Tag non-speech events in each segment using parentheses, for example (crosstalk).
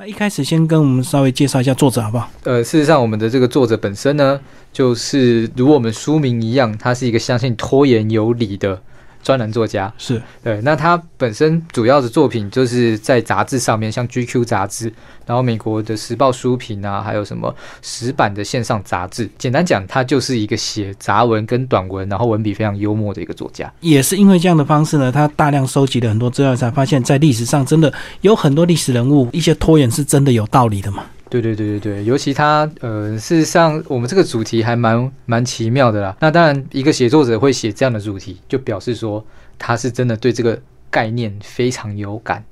那一开始先跟我们稍微介绍一下作者好不好？呃，事实上，我们的这个作者本身呢，就是如我们书名一样，他是一个相信拖延有理的。专栏作家是对，那他本身主要的作品就是在杂志上面，像 GQ 杂志，然后美国的时报书评啊，还有什么十版的线上杂志。简单讲，他就是一个写杂文跟短文，然后文笔非常幽默的一个作家。也是因为这样的方式呢，他大量收集了很多资料，才发现，在历史上真的有很多历史人物，一些拖延是真的有道理的嘛。对对对对对，尤其他呃，事实上我们这个主题还蛮蛮奇妙的啦。那当然，一个写作者会写这样的主题，就表示说他是真的对这个概念非常有感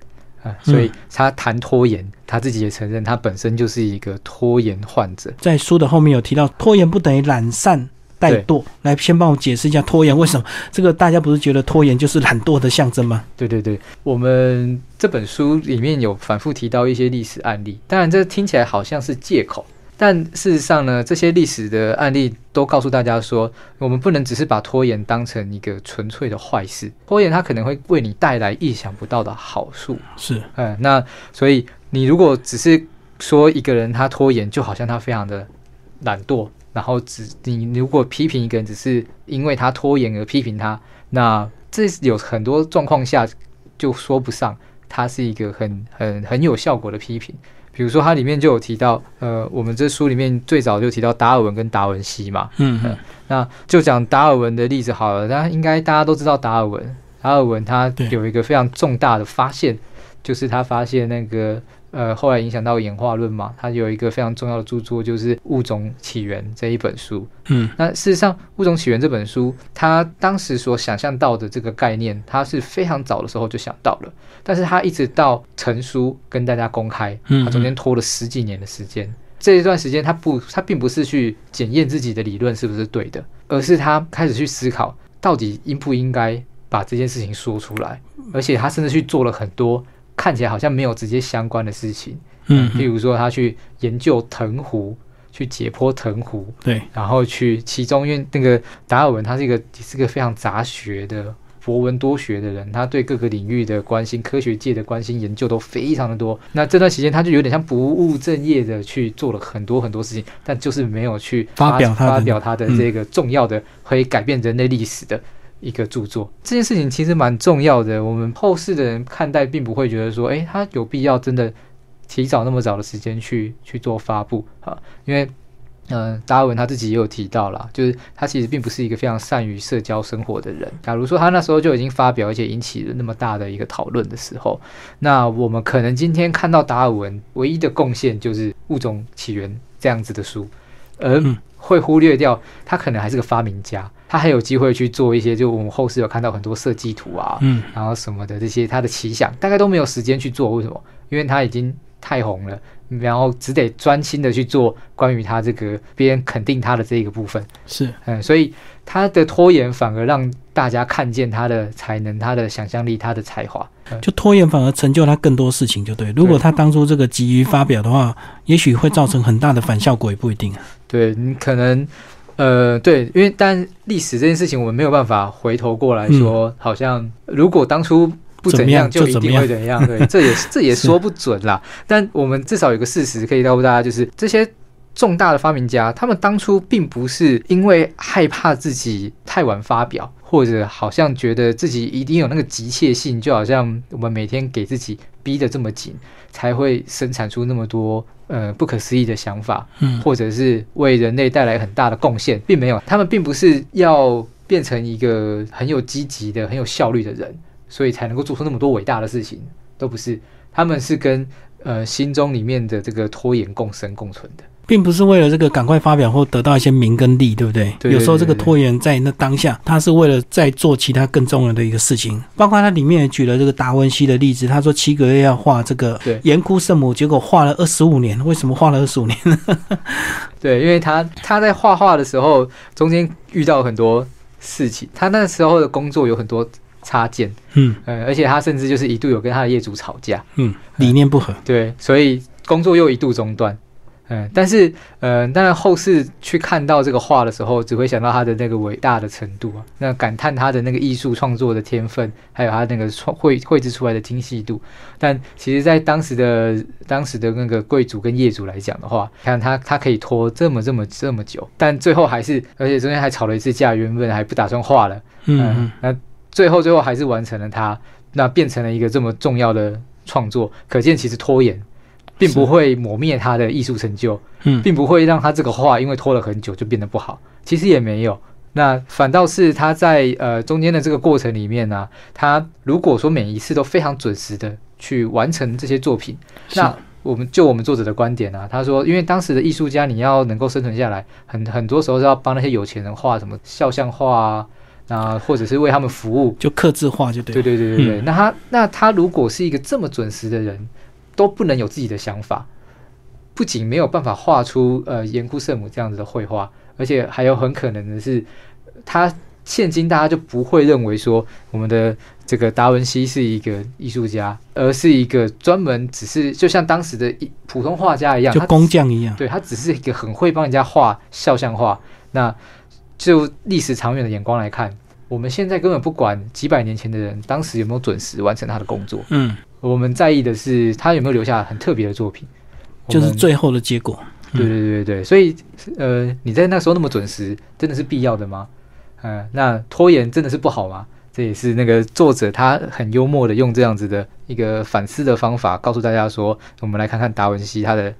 啊。所以他谈拖延，他自己也承认他本身就是一个拖延患者。在书的后面有提到，拖延不等于懒散。怠惰，来先帮我解释一下拖延为什么？这个大家不是觉得拖延就是懒惰的象征吗？对对对，我们这本书里面有反复提到一些历史案例，当然这听起来好像是借口，但事实上呢，这些历史的案例都告诉大家说，我们不能只是把拖延当成一个纯粹的坏事，拖延它可能会为你带来意想不到的好处。是，嗯，那所以你如果只是说一个人他拖延，就好像他非常的懒惰。然后只你如果批评一个人，只是因为他拖延而批评他，那这有很多状况下就说不上他是一个很很很有效果的批评。比如说，它里面就有提到，呃，我们这书里面最早就提到达尔文跟达文西嘛，嗯嗯，那就讲达尔文的例子好了。那应该大家都知道达尔文，达尔文他有一个非常重大的发现，就是他发现那个。呃，后来影响到演化论嘛，他有一个非常重要的著作，就是《物种起源》这一本书。嗯，那事实上，《物种起源》这本书，他当时所想象到的这个概念，他是非常早的时候就想到了，但是他一直到成书跟大家公开，他中间拖了十几年的时间。这一段时间，他不，他并不是去检验自己的理论是不是对的，而是他开始去思考，到底应不应该把这件事情说出来，而且他甚至去做了很多。看起来好像没有直接相关的事情，嗯，譬如说他去研究藤壶，去解剖藤壶，对，然后去其中，因为那个达尔文他是一个是个非常杂学的博闻多学的人，他对各个领域的关心、科学界的关心、研究都非常的多。那这段时间他就有点像不务正业的去做了很多很多事情，但就是没有去发表发表他的这个重要的可以改变人类历史的。一个著作，这件事情其实蛮重要的。我们后世的人看待，并不会觉得说，哎，他有必要真的提早那么早的时间去去做发布啊？因为，嗯，达尔文他自己也有提到啦，就是他其实并不是一个非常善于社交生活的人。假如说他那时候就已经发表，而且引起了那么大的一个讨论的时候，那我们可能今天看到达尔文唯一的贡献就是《物种起源》这样子的书，而会忽略掉他可能还是个发明家。他还有机会去做一些，就我们后世有看到很多设计图啊，嗯，然后什么的这些他的奇想，大概都没有时间去做。为什么？因为他已经太红了，然后只得专心的去做关于他这个别人肯定他的这一个部分。是，嗯，所以他的拖延反而让大家看见他的才能、他的想象力、他的才华。就拖延反而成就他更多事情，就对。如果他当初这个急于发表的话，也许会造成很大的反效果，也不一定啊。对你可能。呃，对，因为但历史这件事情，我们没有办法回头过来说，好像如果当初不怎样，就一定会怎样。对，这也这也 (laughs) 说不准啦。但我们至少有个事实可以告诉大家，就是这些重大的发明家，他们当初并不是因为害怕自己太晚发表，或者好像觉得自己一定有那个急切性，就好像我们每天给自己逼得这么紧，才会生产出那么多。呃，不可思议的想法，嗯，或者是为人类带来很大的贡献，并没有，他们并不是要变成一个很有积极的、很有效率的人，所以才能够做出那么多伟大的事情，都不是，他们是跟呃心中里面的这个拖延共生共存的。并不是为了这个赶快发表或得到一些名跟利，对不对？有时候这个拖延在那当下，他是为了在做其他更重要的一个事情。包括他里面也举了这个达文西的例子，他说七个月要画这个岩窟圣母，结果画了二十五年。为什么画了二十五年呢？(laughs) 对，因为他他在画画的时候，中间遇到很多事情，他那时候的工作有很多插件，嗯，呃，而且他甚至就是一度有跟他的业主吵架，嗯，理念不合，对，所以工作又一度中断。嗯，但是，呃，当然后世去看到这个画的时候，只会想到他的那个伟大的程度啊，那感叹他的那个艺术创作的天分，还有他那个创绘绘制出来的精细度。但其实，在当时的当时的那个贵族跟业主来讲的话，看他他可以拖这么这么这么久，但最后还是，而且中间还吵了一次架，原本还不打算画了，嗯，那最后最后还是完成了他，那变成了一个这么重要的创作，可见其实拖延。并不会磨灭他的艺术成就，嗯，并不会让他这个画因为拖了很久就变得不好。其实也没有，那反倒是他在呃中间的这个过程里面呢，他如果说每一次都非常准时的去完成这些作品，那我们就我们作者的观点啊，他说，因为当时的艺术家你要能够生存下来，很很多时候是要帮那些有钱人画什么肖像画啊，那，或者是为他们服务，就刻字画就对，对对对对对。那他那他如果是一个这么准时的人。都不能有自己的想法，不仅没有办法画出呃严枯圣母这样子的绘画，而且还有很可能的是，他现今大家就不会认为说我们的这个达文西是一个艺术家，而是一个专门只是就像当时的一普通画家一样，就工匠一样，对他只是一个很会帮人家画肖像画。那就历史长远的眼光来看，我们现在根本不管几百年前的人当时有没有准时完成他的工作，嗯。我们在意的是他有没有留下很特别的作品，就是最后的结果。对对对对所以呃，你在那时候那么准时，真的是必要的吗？嗯，那拖延真的是不好吗？这也是那个作者他很幽默的用这样子的一个反思的方法，告诉大家说，我们来看看达文西他的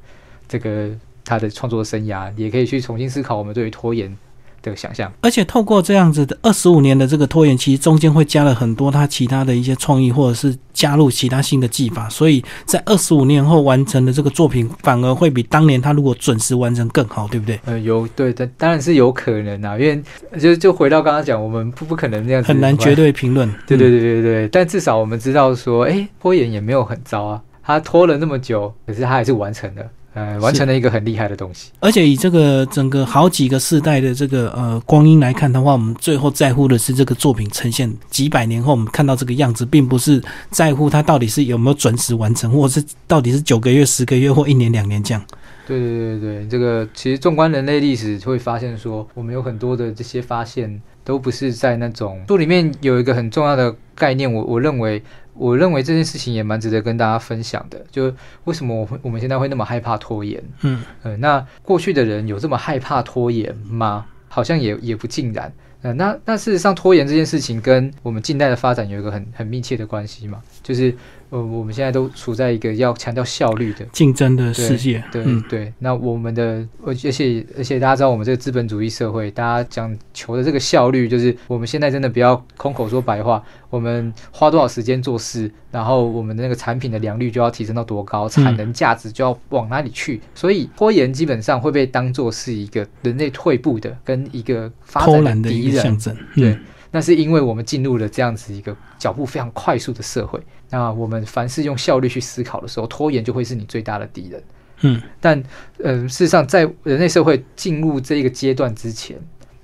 这个他的创作生涯，也可以去重新思考我们对于拖延。的想象，而且透过这样子的二十五年的这个拖延期，中间会加了很多他其他的一些创意，或者是加入其他新的技法，所以在二十五年后完成的这个作品，反而会比当年他如果准时完成更好，对不对？呃，有对的，当然是有可能啊，因为就就回到刚刚讲，我们不不可能这样子，很难绝对评论。(laughs) 对对对对对，但至少我们知道说，哎，拖延也没有很糟啊，他拖了那么久，可是他还是完成了。呃，完成了一个很厉害的东西。而且以这个整个好几个世代的这个呃光阴来看的话，我们最后在乎的是这个作品呈现几百年后我们看到这个样子，并不是在乎它到底是有没有准时完成，或者是到底是九个月、十个月或一年、两年这样。对对对对，这个其实纵观人类历史会发现说，我们有很多的这些发现都不是在那种书里面有一个很重要的概念，我我认为。我认为这件事情也蛮值得跟大家分享的，就为什么我我们现在会那么害怕拖延？嗯，呃，那过去的人有这么害怕拖延吗？好像也也不尽然。呃，那那事实上拖延这件事情跟我们近代的发展有一个很很密切的关系嘛，就是。呃，我们现在都处在一个要强调效率的竞争的世界，对对。那我们的，而且而且大家知道，我们这个资本主义社会，大家讲求的这个效率，就是我们现在真的不要空口说白话。我们花多少时间做事，然后我们的那个产品的良率就要提升到多高，产能价值就要往哪里去。所以拖延基本上会被当做是一个人类退步的跟一个发展的敌人。象对。那是因为我们进入了这样子一个脚步非常快速的社会。那我们凡是用效率去思考的时候，拖延就会是你最大的敌人。嗯，但嗯，事实上，在人类社会进入这一个阶段之前，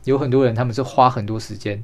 有很多人他们是花很多时间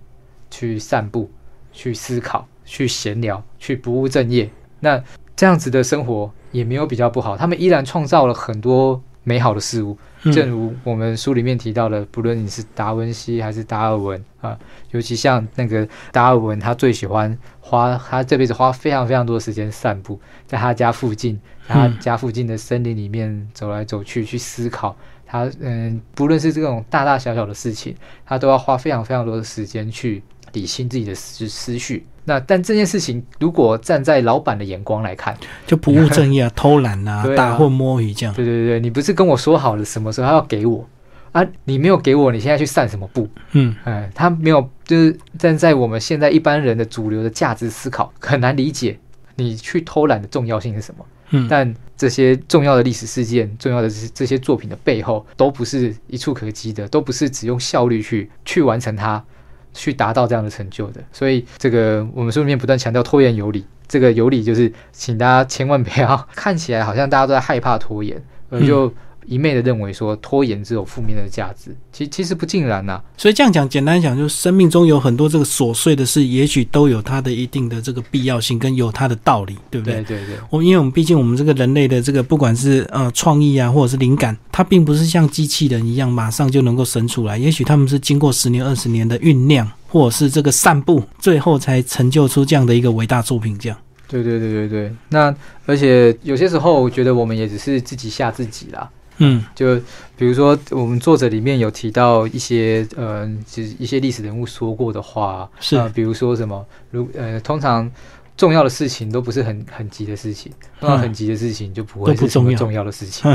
去散步、去思考、去闲聊、去不务正业。那这样子的生活也没有比较不好，他们依然创造了很多美好的事物。正如我们书里面提到的，不论你是达文西还是达尔文啊，尤其像那个达尔文，他最喜欢花他这辈子花非常非常多的时间散步，在他家附近，他家附近的森林里面走来走去，去思考。他嗯，不论是这种大大小小的事情，他都要花非常非常多的时间去理清自己的思思绪。那但这件事情，如果站在老板的眼光来看，就不务正业、偷懒 (laughs) 啊、大混摸鱼这样。对对对，你不是跟我说好了什么时候要给我啊？你没有给我，你现在去散什么步？嗯，哎，他没有，就是站在我们现在一般人的主流的价值思考，很难理解你去偷懒的重要性是什么。嗯，但这些重要的历史事件、重要的这些这些作品的背后，都不是一触可及的，都不是只用效率去去完成它。去达到这样的成就的，所以这个我们书里面不断强调拖延有理。这个有理就是，请大家千万不要 (laughs) 看起来好像大家都在害怕拖延，而就一昧的认为说拖延只有负面的价值，其其实不尽然呐。所以这样讲，简单讲，就是生命中有很多这个琐碎的事，也许都有它的一定的这个必要性，跟有它的道理，对不对？对对对。我因为我们毕竟我们这个人类的这个不管是呃创意啊，或者是灵感，它并不是像机器人一样马上就能够生出来，也许他们是经过十年、二十年的酝酿，或者是这个散步，最后才成就出这样的一个伟大作品，这样。对对对对对，那而且有些时候，我觉得我们也只是自己吓自己啦。嗯，就比如说我们作者里面有提到一些呃，就是一些历史人物说过的话，是，比如说什么，如呃，通常重要的事情都不是很很急的事情，那很急的事情就不会是什么重要的事情。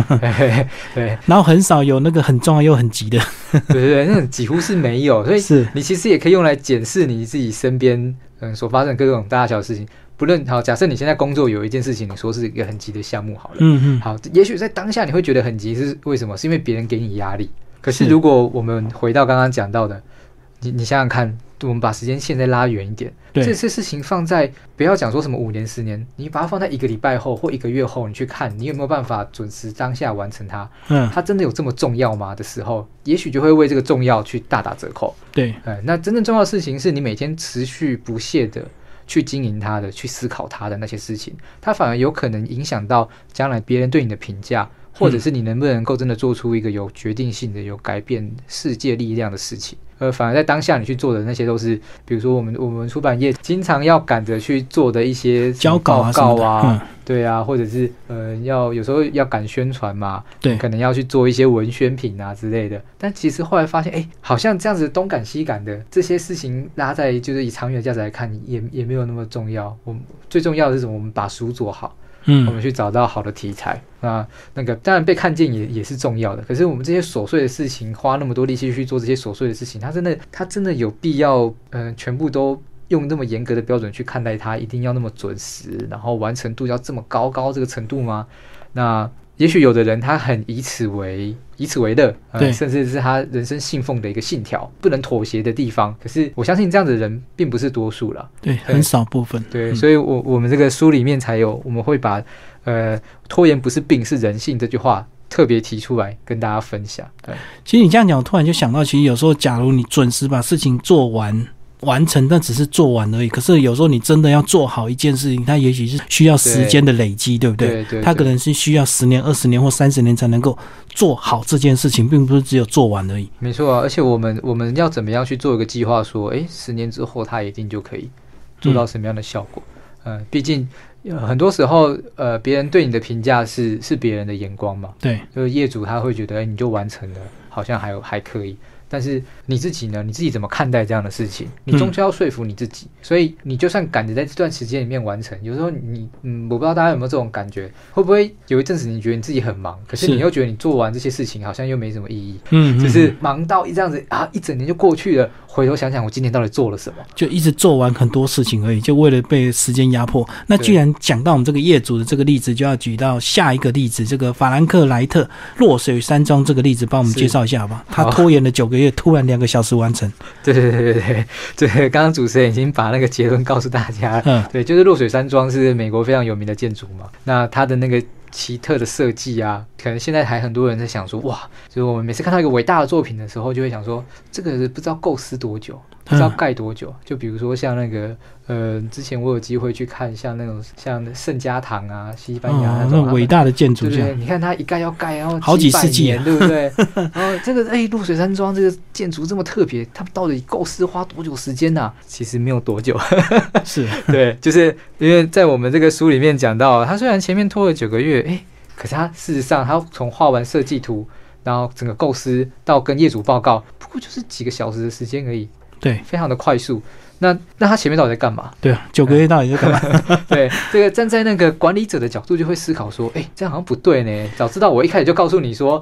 (laughs) 对，然后很少有那个很重要又很急的，对对对，那种几乎是没有。所以是你其实也可以用来检视你自己身边嗯所发生各种大小事情。不论好，假设你现在工作有一件事情，你说是一个很急的项目，好了，嗯嗯，好，也许在当下你会觉得很急，是为什么？是因为别人给你压力。可是如果我们回到刚刚讲到的，你你想想看，我们把时间线再拉远一点，这次事情放在不要讲说什么五年十年，你把它放在一个礼拜后或一个月后，你去看，你有没有办法准时当下完成它？嗯，它真的有这么重要吗？的时候，也许就会为这个重要去大打折扣。对，哎，那真正重要的事情是你每天持续不懈的。去经营他的，去思考他的那些事情，他反而有可能影响到将来别人对你的评价，或者是你能不能够真的做出一个有决定性的、有改变世界力量的事情。呃，反而在当下你去做的那些都是，比如说我们我们出版业经常要赶着去做的一些交稿啊，对啊，或者是呃要有时候要赶宣传嘛，对，可能要去做一些文宣品啊之类的。但其实后来发现，哎，好像这样子东赶西赶的这些事情拉在就是以长远的价值来看，也也没有那么重要。我们最重要的是什么？我们把书做好。嗯，我们去找到好的题材那，那个当然被看见也也是重要的。可是我们这些琐碎的事情，花那么多力气去做这些琐碎的事情，它真的，它真的有必要，嗯，全部都用那么严格的标准去看待它，一定要那么准时，然后完成度要这么高高这个程度吗？那？也许有的人他很以此为以此为乐，对，甚至是他人生信奉的一个信条，不能妥协的地方。可是我相信这样的人并不是多数了，对，很少部分。对，所以，我我们这个书里面才有，我们会把呃拖延不是病是人性这句话特别提出来跟大家分享。对，其实你这样讲，我突然就想到，其实有时候，假如你准时把事情做完。完成，但只是做完而已。可是有时候你真的要做好一件事情，它也许是需要时间的累积，对不对？对对。它可能是需要十年、二十年或三十年才能够做好这件事情，并不是只有做完而已。没错啊，而且我们我们要怎么样去做一个计划？说，哎，十年之后它一定就可以做到什么样的效果？嗯，毕竟很多时候，呃，别人对你的评价是是别人的眼光嘛。对，就是业主他会觉得，哎，你就完成了，好像还有还可以。但是你自己呢？你自己怎么看待这样的事情？你终究要说服你自己。所以你就算赶着在这段时间里面完成，有时候你嗯，我不知道大家有没有这种感觉，会不会有一阵子你觉得你自己很忙，可是你又觉得你做完这些事情好像又没什么意义，嗯，就是忙到一这样子啊，一整年就过去了。回头想想，我今年到底做了什么？就一直做完很多事情而已，就为了被时间压迫。那既然讲到我们这个业主的这个例子，就要举到下一个例子，这个法兰克莱特落水山庄这个例子，帮我们介绍一下好吧？他拖延了九个月，突然两个小时完成。(laughs) 对对对对对对，刚刚主持人已经把那个结论告诉大家。嗯，对，就是落水山庄是美国非常有名的建筑嘛。那它的那个。奇特的设计啊，可能现在还很多人在想说，哇，就是我们每次看到一个伟大的作品的时候，就会想说，这个不知道构思多久。不知道盖多久？就比如说像那个，呃，之前我有机会去看像那种像圣家堂啊，西班牙那种伟大的建筑，对对，你看它一盖要盖，然后好几世纪，对不对？(laughs) 然后这个哎，露水山庄这个建筑这么特别，它到底构思花多久时间呢？其实没有多久，(laughs) 是 (laughs) 对，就是因为在我们这个书里面讲到，它虽然前面拖了九个月，哎，可是它事实上它从画完设计图，然后整个构思到跟业主报告，不过就是几个小时的时间而已。对，非常的快速。那那他前面到底在干嘛？对啊，九个月到底在干嘛？(laughs) 对，这个站在那个管理者的角度，就会思考说：，哎，这样好像不对呢。早知道我一开始就告诉你说，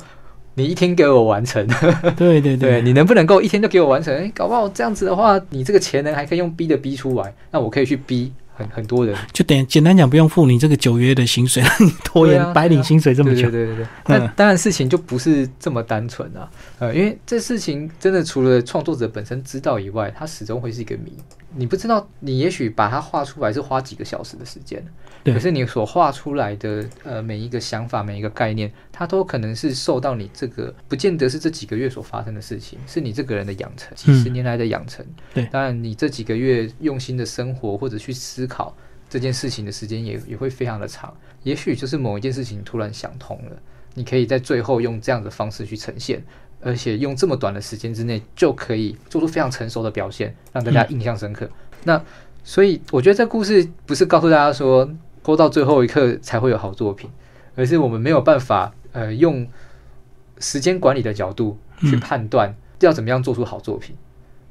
你一天给我完成。(laughs) 对对对，你能不能够一天就给我完成？哎，搞不好这样子的话，你这个潜能还可以用逼的逼出来。那我可以去逼很很多人，就等简单讲，不用付你这个九月的薪水，你拖延白领薪水这么久。对对对对。那当然事情就不是这么单纯啊，呃，因为这事情真的除了创作者本身知道以外，它始终会是一个谜。你不知道，你也许把它画出来是花几个小时的时间，可是你所画出来的呃每一个想法、每一个概念，它都可能是受到你这个不见得是这几个月所发生的事情，是你这个人的养成，几十年来的养成。对，当然你这几个月用心的生活或者去思考这件事情的时间也也会非常的长。也许就是某一件事情突然想通了，你可以在最后用这样的方式去呈现。而且用这么短的时间之内就可以做出非常成熟的表现，让大家印象深刻。那所以我觉得这故事不是告诉大家说拖到最后一刻才会有好作品，而是我们没有办法呃用时间管理的角度去判断要怎么样做出好作品。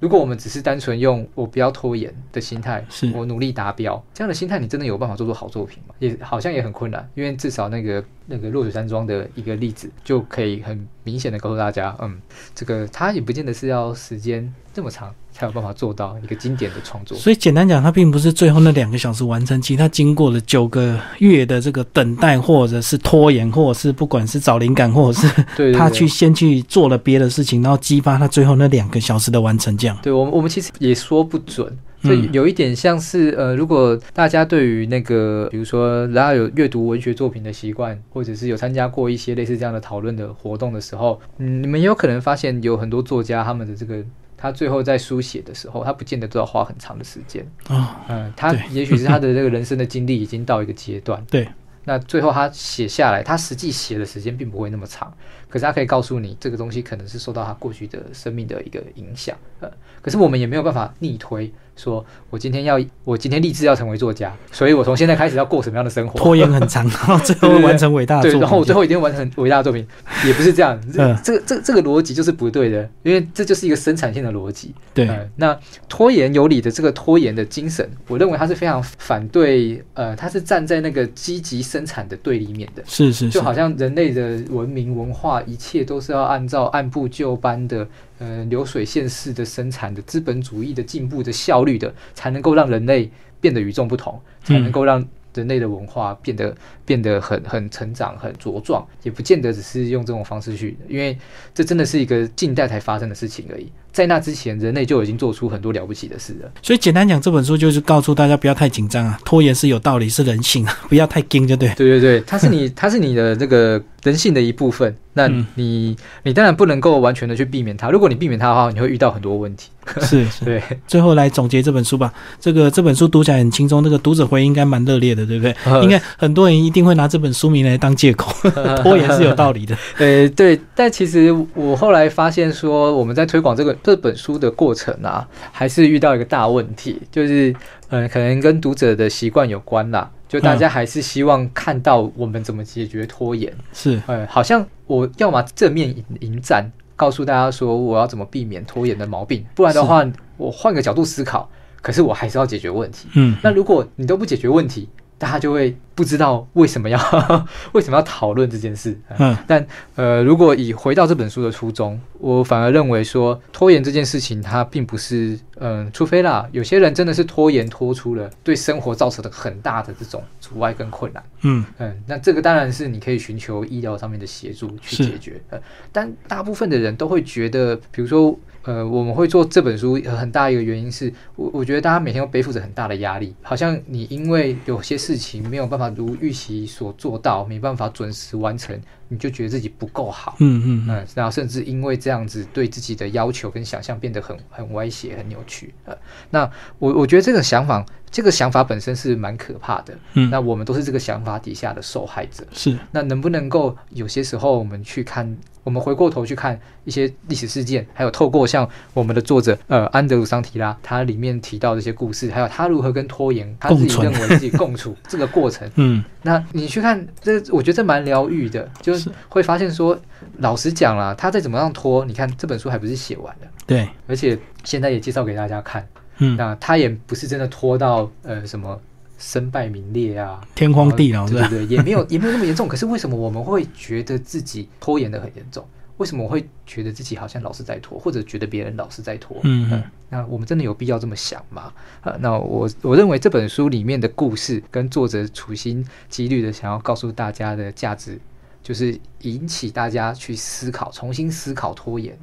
如果我们只是单纯用我不要拖延的心态，我努力达标这样的心态，你真的有办法做出好作品吗？也好像也很困难，因为至少那个那个落水山庄的一个例子就可以很明显的告诉大家，嗯，这个它也不见得是要时间这么长。才有办法做到一个经典的创作。所以简单讲，它并不是最后那两个小时完成，其实它经过了九个月的这个等待，或者是拖延，或者是不管是找灵感，或者是 (laughs) 他去先去做了别的事情，然后激发他最后那两个小时的完成。这样，对我们我们其实也说不准，所以有一点像是呃，如果大家对于那个，比如说，然后有阅读文学作品的习惯，或者是有参加过一些类似这样的讨论的活动的时候，嗯，你们也有可能发现有很多作家他们的这个。他最后在书写的时候，他不见得都要花很长的时间啊。嗯，他也许是他的这个人生的经历已经到一个阶段。对，那最后他写下来，他实际写的时间并不会那么长，可是他可以告诉你，这个东西可能是受到他过去的生命的一个影响。呃，可是我们也没有办法逆推。说我今天要，我今天立志要成为作家，所以我从现在开始要过什么样的生活？拖延很长，(laughs) 然后最后完成伟大的作品。对，然后我最后一定完成伟大的作品，也不是这样。这、(laughs) 这、这、这个逻辑就是不对的，因为这就是一个生产性的逻辑。对，那拖延有理的这个拖延的精神，我认为他是非常反对，呃，他是站在那个积极生产的对立面的。是是，就好像人类的文明文化，一切都是要按照按部就班的。呃，流水线式的生产的资本主义的进步的效率的，才能够让人类变得与众不同，才能够让人类的文化变得变得很很成长、很茁壮，也不见得只是用这种方式去，因为这真的是一个近代才发生的事情而已。在那之前，人类就已经做出很多了不起的事了。所以简单讲，这本书就是告诉大家不要太紧张啊，拖延是有道理，是人性啊，不要太惊就对。对对对，它是你，(laughs) 它是你的这个人性的一部分。那你，你当然不能够完全的去避免它。如果你避免它的话，你会遇到很多问题。是，(laughs) 对。最后来总结这本书吧。这个这本书读起来很轻松，那个读者回应应该蛮热烈的，对不对？(laughs) 应该很多人一定会拿这本书名来当借口，(laughs) 拖延是有道理的。(laughs) 呃，对。但其实我后来发现说，我们在推广这个。这本书的过程啊，还是遇到一个大问题，就是，呃，可能跟读者的习惯有关啦。就大家还是希望看到我们怎么解决拖延，是，呃，好像我要么正面迎迎战，告诉大家说我要怎么避免拖延的毛病，不然的话，我换个角度思考，可是我还是要解决问题。嗯，那如果你都不解决问题，大家就会不知道为什么要 (laughs) 为什么要讨论这件事。嗯，但呃，如果以回到这本书的初衷，我反而认为说拖延这件事情，它并不是嗯，除非啦，有些人真的是拖延拖出了对生活造成的很大的这种阻碍跟困难。嗯嗯，那这个当然是你可以寻求医疗上面的协助去解决。呃，但大部分的人都会觉得，比如说。呃，我们会做这本书很大一个原因是我我觉得大家每天都背负着很大的压力，好像你因为有些事情没有办法如预期所做到，没办法准时完成，你就觉得自己不够好，嗯嗯嗯，然后甚至因为这样子对自己的要求跟想象变得很很歪斜、很扭曲。呃，那我我觉得这个想法，这个想法本身是蛮可怕的。嗯，那我们都是这个想法底下的受害者。是，那能不能够有些时候我们去看？我们回过头去看一些历史事件，还有透过像我们的作者呃安德鲁桑提拉，他里面提到这些故事，还有他如何跟拖延他自己认为自己共处 (laughs) 这个过程，嗯，那你去看这，我觉得这蛮疗愈的，就是会发现说，老实讲啦，他再怎么样拖，你看这本书还不是写完的，对，而且现在也介绍给大家看，嗯，那他也不是真的拖到呃什么。身败名裂啊，天荒地老，对对对，也没有也没有那么严重。可是为什么我们会觉得自己拖延的很严重？为什么我会觉得自己好像老是在拖，或者觉得别人老是在拖？嗯嗯，那我们真的有必要这么想吗？啊，那我我认为这本书里面的故事跟作者处心积虑的想要告诉大家的价值，就是引起大家去思考，重新思考拖延。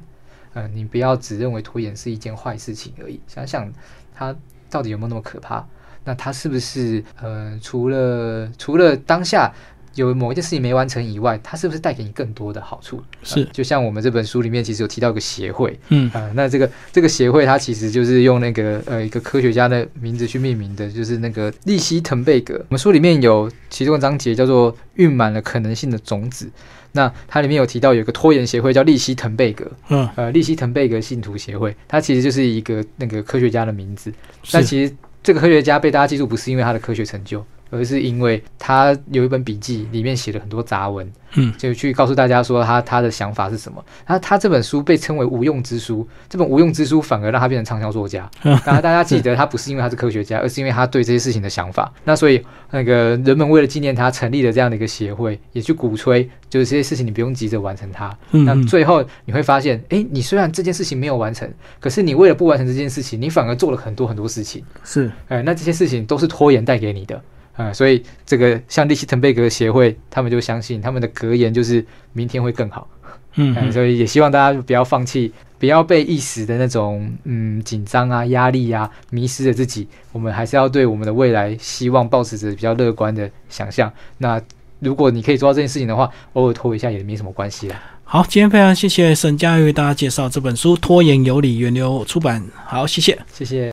嗯，你不要只认为拖延是一件坏事情而已，想想它到底有没有那么可怕？那它是不是呃，除了除了当下？有某一件事情没完成以外，它是不是带给你更多的好处？是，就像我们这本书里面其实有提到一个协会，嗯啊，那这个这个协会它其实就是用那个呃一个科学家的名字去命名的，就是那个利希滕贝格。我们书里面有其中一章节叫做“蕴满了可能性的种子”，那它里面有提到有一个拖延协会叫利希滕贝格，嗯呃利希滕贝格信徒协会，它其实就是一个那个科学家的名字。但其实这个科学家被大家记住不是因为他的科学成就。而是因为他有一本笔记，里面写了很多杂文，嗯，就去告诉大家说他他的想法是什么。他他这本书被称为无用之书，这本无用之书反而让他变成畅销作家。(laughs) 然后大家记得他不是因为他是科学家，(laughs) 而是因为他对这些事情的想法。那所以那个人们为了纪念他，成立了这样的一个协会，也去鼓吹，就是这些事情你不用急着完成它。那最后你会发现，哎，你虽然这件事情没有完成，可是你为了不完成这件事情，你反而做了很多很多事情。是，哎，那这些事情都是拖延带给你的。啊，所以这个像利希滕贝格协会，他们就相信他们的格言就是明天会更好。嗯，(laughs) 所以也希望大家不要放弃，不要被一时的那种嗯紧张啊、压力啊迷失了自己。我们还是要对我们的未来希望保持着比较乐观的想象。那如果你可以做到这件事情的话，偶尔拖一下也没什么关系啦。好，今天非常谢谢沈佳为大家介绍这本书《拖延有理》，源流出版。好，谢谢，谢谢。